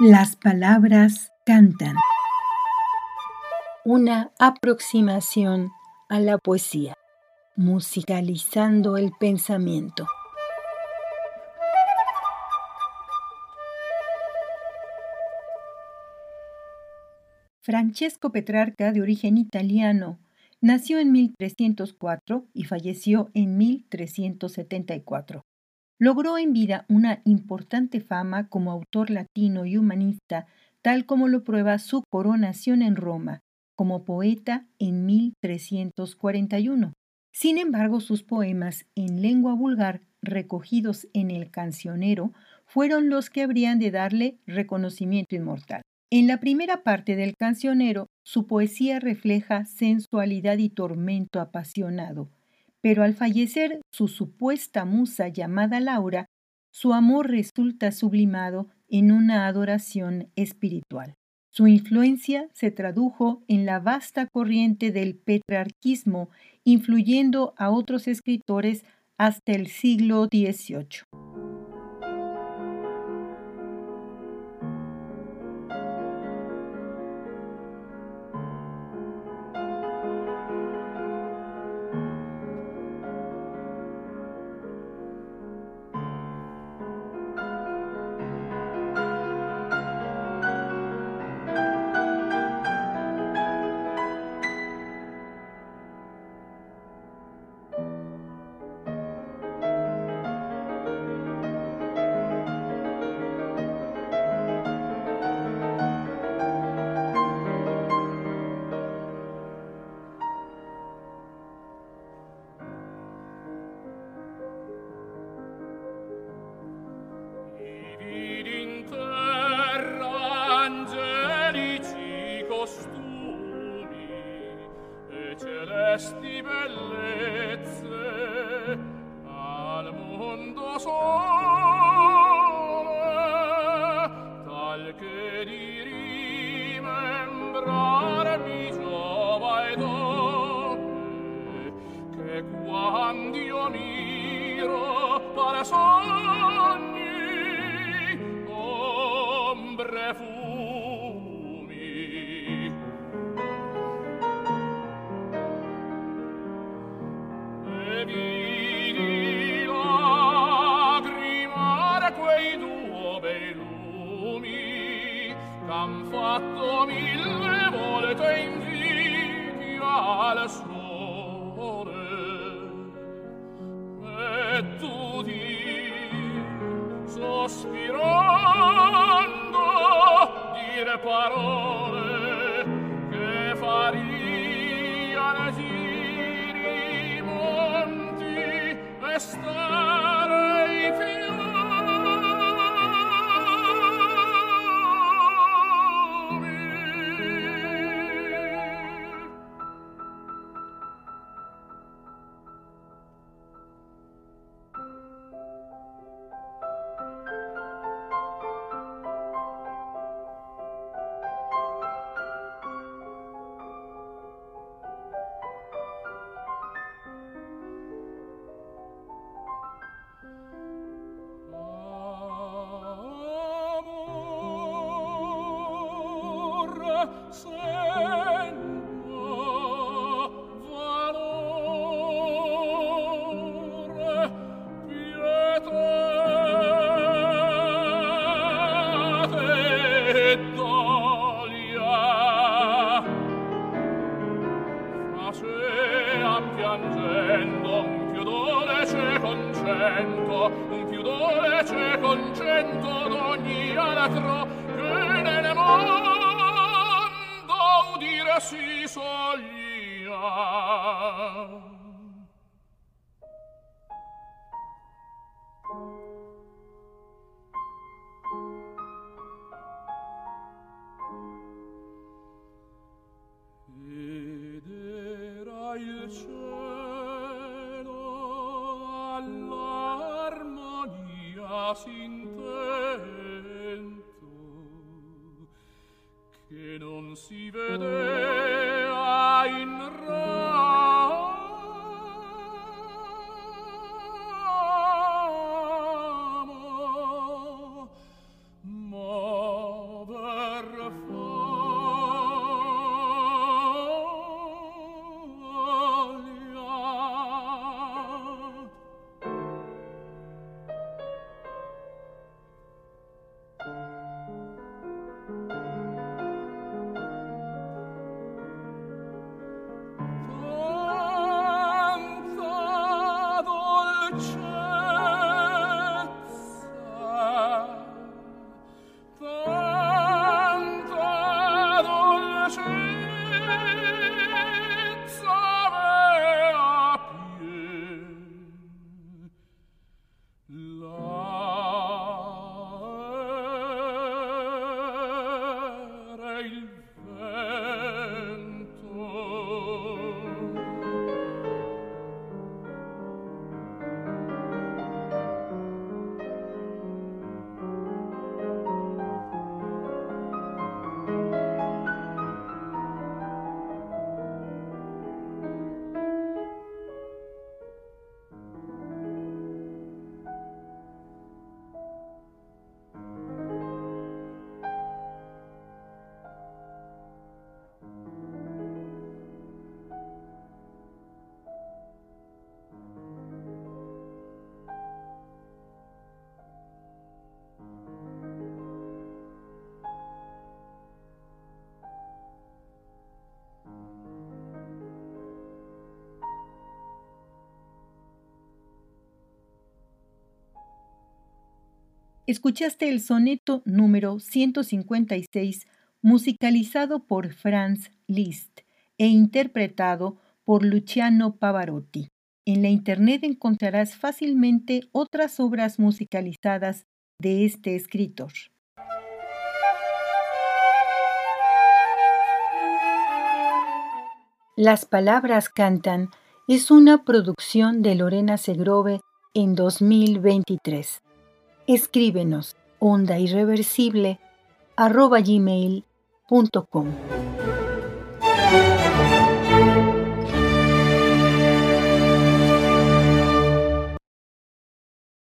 Las palabras cantan. Una aproximación a la poesía, musicalizando el pensamiento. Francesco Petrarca, de origen italiano, nació en 1304 y falleció en 1374. Logró en vida una importante fama como autor latino y humanista, tal como lo prueba su coronación en Roma, como poeta en 1341. Sin embargo, sus poemas en lengua vulgar, recogidos en el cancionero, fueron los que habrían de darle reconocimiento inmortal. En la primera parte del cancionero, su poesía refleja sensualidad y tormento apasionado, pero al fallecer su supuesta musa llamada Laura, su amor resulta sublimado en una adoración espiritual. Su influencia se tradujo en la vasta corriente del petrarquismo, influyendo a otros escritores hasta el siglo XVIII. sole tal che di rimembrarmi giova ed ope che quando io miro para sogni ombre fu han fatto mille volte invidia al sole e tu di sospirando dire parole nascea piangendo un fiodore c'è con un fiodore c'è con d'ogni alatro che nel mondo udire si soglia. intento che non si vede Escuchaste el soneto número 156 musicalizado por Franz Liszt e interpretado por Luciano Pavarotti. En la Internet encontrarás fácilmente otras obras musicalizadas de este escritor. Las palabras cantan es una producción de Lorena Segrove en 2023. Escríbenos onda irreversible arroba.